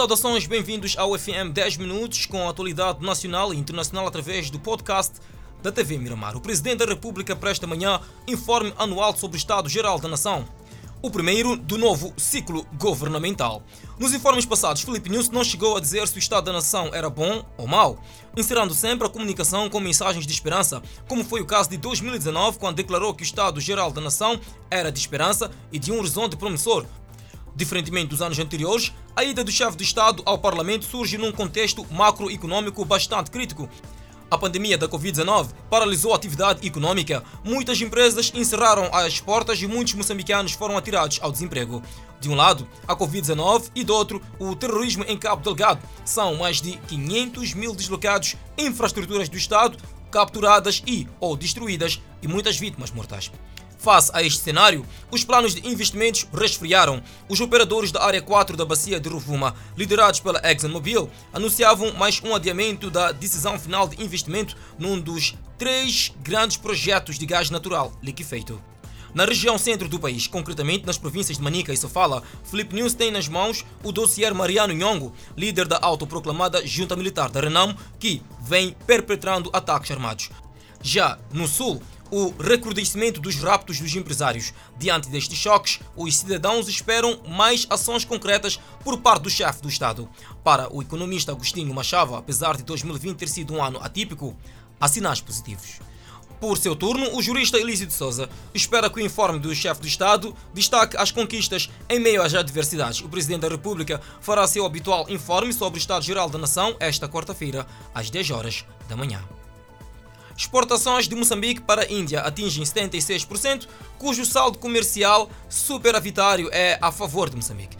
Saudações, bem-vindos ao FM 10 Minutos com a atualidade nacional e internacional através do podcast da TV Miramar. O Presidente da República presta amanhã informe anual sobre o Estado-Geral da Nação. O primeiro do novo ciclo governamental. Nos informes passados, Felipe News não chegou a dizer se o Estado da Nação era bom ou mau, encerrando sempre a comunicação com mensagens de esperança, como foi o caso de 2019, quando declarou que o Estado-Geral da Nação era de esperança e de um horizonte promissor, Diferentemente dos anos anteriores, a ida do chefe de Estado ao Parlamento surge num contexto macroeconômico bastante crítico. A pandemia da Covid-19 paralisou a atividade econômica, muitas empresas encerraram as portas e muitos moçambicanos foram atirados ao desemprego. De um lado, a Covid-19 e do outro, o terrorismo em Cabo Delgado. São mais de 500 mil deslocados, infraestruturas do Estado capturadas e ou destruídas e muitas vítimas mortais. Face a este cenário, os planos de investimentos resfriaram. Os operadores da área 4 da bacia de Rovuma, liderados pela ExxonMobil, anunciavam mais um adiamento da decisão final de investimento num dos três grandes projetos de gás natural liquefeito. Na região centro do país, concretamente nas províncias de Manica e Sofala, Felipe News tem nas mãos o dossier Mariano Nhongo, líder da autoproclamada Junta Militar da Renamo, que vem perpetrando ataques armados. Já no sul, o recrudescimento dos raptos dos empresários. Diante destes choques, os cidadãos esperam mais ações concretas por parte do chefe do Estado. Para o economista Agostinho Machava, apesar de 2020 ter sido um ano atípico, há sinais positivos. Por seu turno, o jurista Elísio de Souza espera que o informe do chefe do Estado destaque as conquistas em meio às adversidades. O Presidente da República fará seu habitual informe sobre o Estado-Geral da Nação esta quarta-feira, às 10 horas da manhã. Exportações de Moçambique para a Índia atingem 76%, cujo saldo comercial superavitário é a favor de Moçambique.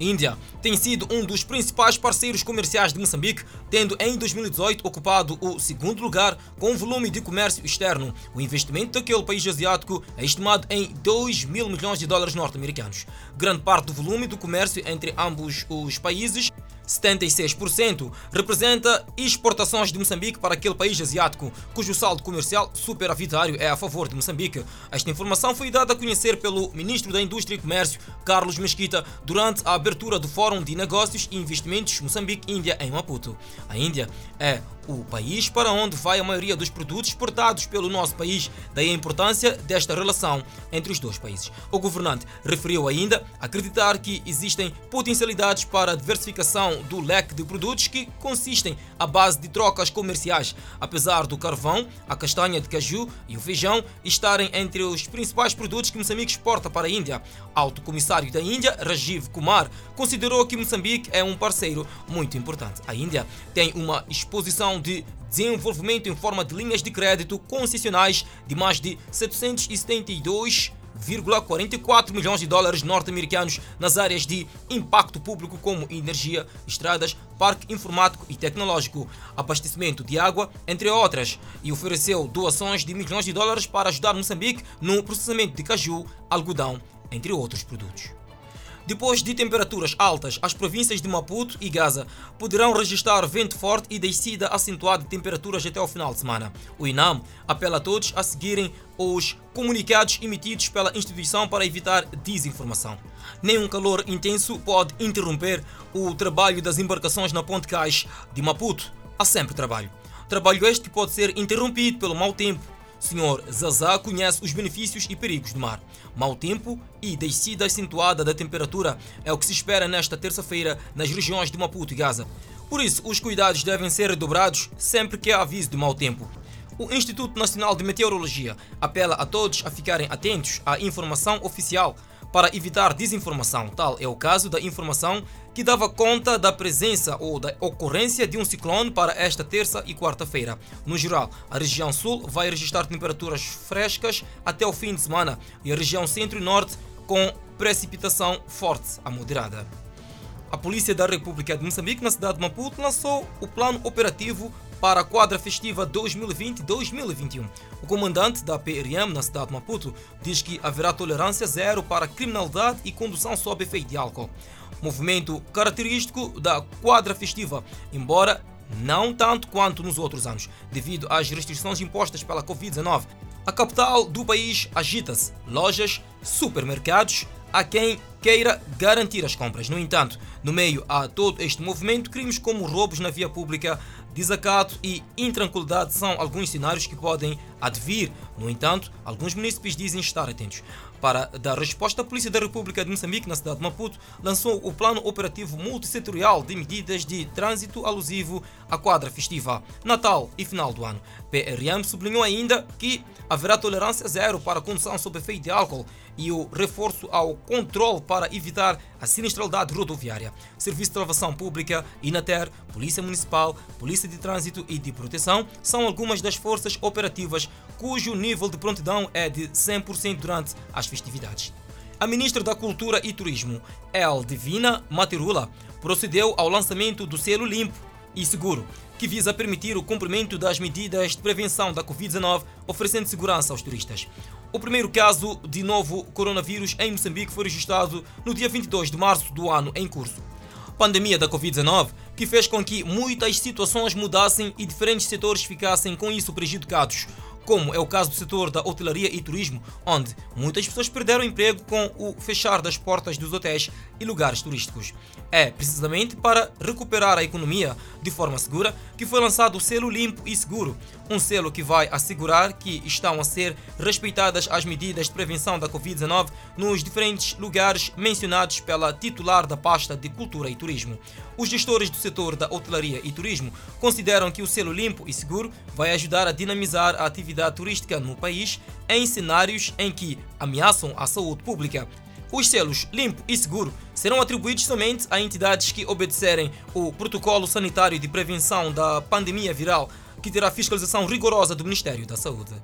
Índia tem sido um dos principais parceiros comerciais de Moçambique, tendo em 2018 ocupado o segundo lugar com volume de comércio externo. O investimento daquele país asiático é estimado em 2 mil milhões de dólares norte-americanos. Grande parte do volume do comércio entre ambos os países 76% representa exportações de Moçambique para aquele país asiático, cujo saldo comercial superavitário é a favor de Moçambique. Esta informação foi dada a conhecer pelo Ministro da Indústria e Comércio, Carlos Mesquita, durante a abertura do Fórum de Negócios e Investimentos Moçambique-Índia em Maputo. A Índia é o país para onde vai a maioria dos produtos exportados pelo nosso país, daí a importância desta relação entre os dois países. O governante referiu ainda acreditar que existem potencialidades para a diversificação do leque de produtos que consistem à base de trocas comerciais, apesar do carvão, a castanha de caju e o feijão estarem entre os principais produtos que Moçambique exporta para a Índia. Alto comissário da Índia, Rajiv Kumar, considerou que Moçambique é um parceiro muito importante. A Índia tem uma exposição de desenvolvimento em forma de linhas de crédito concessionais de mais de 772,44 milhões de dólares norte-americanos nas áreas de impacto público como energia, estradas, parque informático e tecnológico, abastecimento de água, entre outras, e ofereceu doações de milhões de dólares para ajudar Moçambique no processamento de caju, algodão, entre outros produtos. Depois de temperaturas altas, as províncias de Maputo e Gaza poderão registrar vento forte e descida acentuada de temperaturas até o final de semana. O INAM apela a todos a seguirem os comunicados emitidos pela instituição para evitar desinformação. Nenhum calor intenso pode interromper o trabalho das embarcações na Ponte Cais de Maputo. Há sempre trabalho. Trabalho este que pode ser interrompido pelo mau tempo, Senhor Zaza conhece os benefícios e perigos do mar. Mau tempo e descida acentuada da temperatura é o que se espera nesta terça-feira nas regiões de Maputo e Gaza. Por isso, os cuidados devem ser redobrados sempre que há aviso de mau tempo. O Instituto Nacional de Meteorologia apela a todos a ficarem atentos à informação oficial para evitar desinformação. Tal é o caso da informação que dava conta da presença ou da ocorrência de um ciclone para esta terça e quarta-feira. No geral, a região sul vai registrar temperaturas frescas até o fim de semana e a região centro e norte com precipitação forte a moderada. A Polícia da República de Moçambique, na cidade de Maputo, lançou o plano operativo para a quadra festiva 2020-2021. O comandante da PRM na cidade de Maputo diz que haverá tolerância zero para criminalidade e condução sob efeito de álcool. Movimento característico da quadra festiva, embora não tanto quanto nos outros anos, devido às restrições impostas pela Covid-19. A capital do país agita-se. Lojas, supermercados, a quem queira garantir as compras. No entanto, no meio a todo este movimento, crimes como roubos na via pública, desacato e intranquilidade são alguns cenários que podem advir. No entanto, alguns municípios dizem estar atentos. Para dar resposta, a Polícia da República de Moçambique, na cidade de Maputo, lançou o Plano Operativo Multissetorial de Medidas de Trânsito alusivo à quadra festiva, Natal e final do ano. PRM sublinhou ainda que haverá tolerância zero para a condução sob efeito de álcool e o reforço ao controle para evitar a sinistralidade rodoviária. Serviço de Salvação Pública, INATER, Polícia Municipal, Polícia de Trânsito e de Proteção são algumas das forças operativas cujo nível de prontidão é de 100% durante as festividades. A ministra da Cultura e Turismo, El Divina Materula, procedeu ao lançamento do selo limpo e seguro, que visa permitir o cumprimento das medidas de prevenção da Covid-19, oferecendo segurança aos turistas. O primeiro caso de novo coronavírus em Moçambique foi registrado no dia 22 de março do ano em curso. Pandemia da Covid-19, que fez com que muitas situações mudassem e diferentes setores ficassem com isso prejudicados como é o caso do setor da hotelaria e turismo, onde muitas pessoas perderam emprego com o fechar das portas dos hotéis e lugares turísticos. É precisamente para recuperar a economia de forma segura que foi lançado o selo Limpo e Seguro, um selo que vai assegurar que estão a ser respeitadas as medidas de prevenção da Covid-19 nos diferentes lugares mencionados pela titular da pasta de Cultura e Turismo. Os gestores do setor da hotelaria e turismo consideram que o selo Limpo e Seguro vai ajudar a dinamizar a atividade atividade turística no país em cenários em que ameaçam a saúde pública. Os selos limpo e seguro serão atribuídos somente a entidades que obedecerem o protocolo sanitário de prevenção da pandemia viral, que terá fiscalização rigorosa do Ministério da Saúde.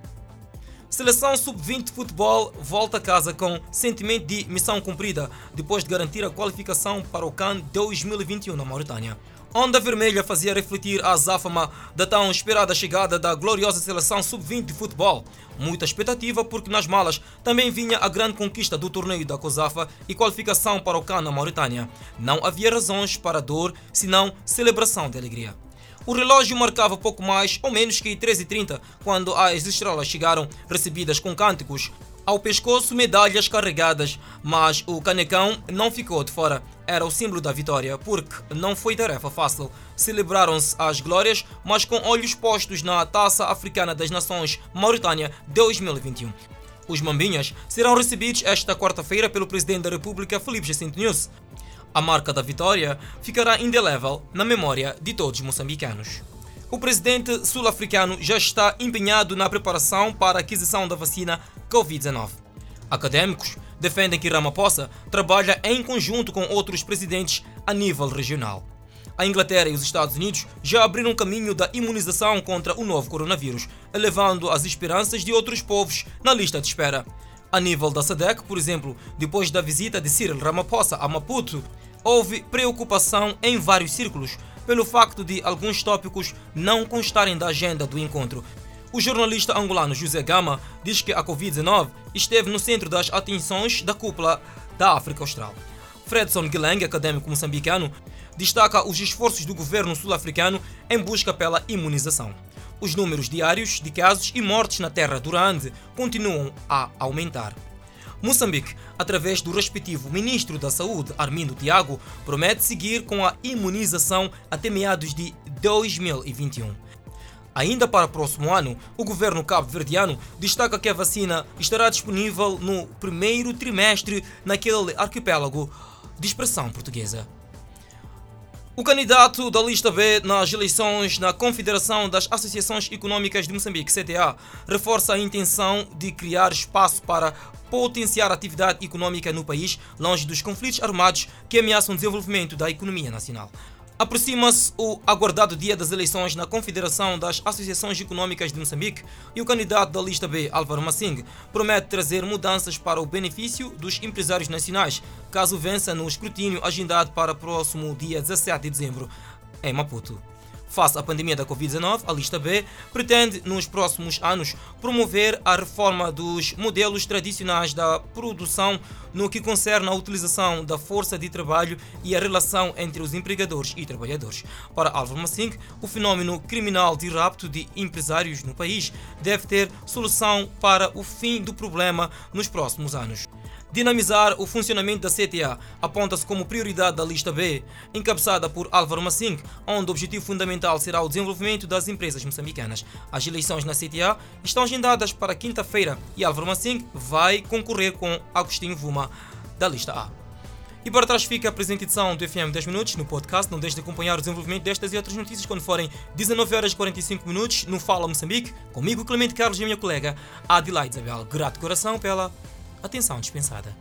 Seleção Sub-20 de futebol volta a casa com sentimento de missão cumprida depois de garantir a qualificação para o CAN 2021 na Mauritânia. Onda Vermelha fazia refletir a azáfama da tão esperada chegada da gloriosa seleção sub-20 de futebol. Muita expectativa porque nas malas também vinha a grande conquista do torneio da COSAFA e qualificação para o CAN na Mauritânia. Não havia razões para dor, senão celebração de alegria. O relógio marcava pouco mais ou menos que 13h30 quando as estrelas chegaram recebidas com cânticos ao pescoço medalhas carregadas, mas o canecão não ficou de fora. Era o símbolo da vitória, porque não foi tarefa fácil. Celebraram-se as glórias, mas com olhos postos na Taça Africana das Nações Mauritânia 2021. Os Mambinhas serão recebidos esta quarta-feira pelo Presidente da República, Felipe Jacinto News. A marca da vitória ficará indelével na memória de todos os moçambicanos. O presidente sul-africano já está empenhado na preparação para a aquisição da vacina Covid-19. Acadêmicos defendem que Ramaphosa trabalha em conjunto com outros presidentes a nível regional. A Inglaterra e os Estados Unidos já abriram caminho da imunização contra o novo coronavírus, elevando as esperanças de outros povos na lista de espera. A nível da SADC, por exemplo, depois da visita de Cyril Ramaphosa a Maputo, houve preocupação em vários círculos pelo facto de alguns tópicos não constarem da agenda do encontro. O jornalista angolano José Gama diz que a Covid-19 esteve no centro das atenções da cúpula da África Austral. Fredson Guileng, acadêmico moçambicano, destaca os esforços do governo sul-africano em busca pela imunização. Os números diários de casos e mortes na terra durante continuam a aumentar. Moçambique, através do respectivo Ministro da Saúde, Armindo Tiago, promete seguir com a imunização até meados de 2021. Ainda para o próximo ano, o governo cabo-verdiano destaca que a vacina estará disponível no primeiro trimestre naquele arquipélago de expressão portuguesa. O candidato da lista B nas eleições na Confederação das Associações Econômicas de Moçambique, CTA, reforça a intenção de criar espaço para potenciar a atividade econômica no país, longe dos conflitos armados que ameaçam o desenvolvimento da economia nacional. Aproxima-se o aguardado dia das eleições na Confederação das Associações Econômicas de Moçambique e o candidato da lista B, Álvaro Massing, promete trazer mudanças para o benefício dos empresários nacionais, caso vença no escrutínio agendado para o próximo dia 17 de dezembro, em Maputo. Face à pandemia da Covid-19, a lista B pretende, nos próximos anos, promover a reforma dos modelos tradicionais da produção no que concerne à utilização da força de trabalho e a relação entre os empregadores e trabalhadores. Para Álvaro Massing, o fenômeno criminal de rapto de empresários no país deve ter solução para o fim do problema nos próximos anos. Dinamizar o funcionamento da CTA aponta-se como prioridade da lista B, encabeçada por Álvaro Massing, onde o objetivo fundamental será o desenvolvimento das empresas moçambicanas. As eleições na CTA estão agendadas para quinta-feira e Álvaro Massing vai concorrer com Agostinho Vuma, da lista A. E para trás fica a presente edição do FM 10 Minutos no podcast. Não deixe de acompanhar o desenvolvimento destas e outras notícias quando forem 19 horas e 45 minutos no Fala Moçambique, comigo, Clemente Carlos e a minha colega Adelaide Isabel. Grato coração pela atenção dispensada.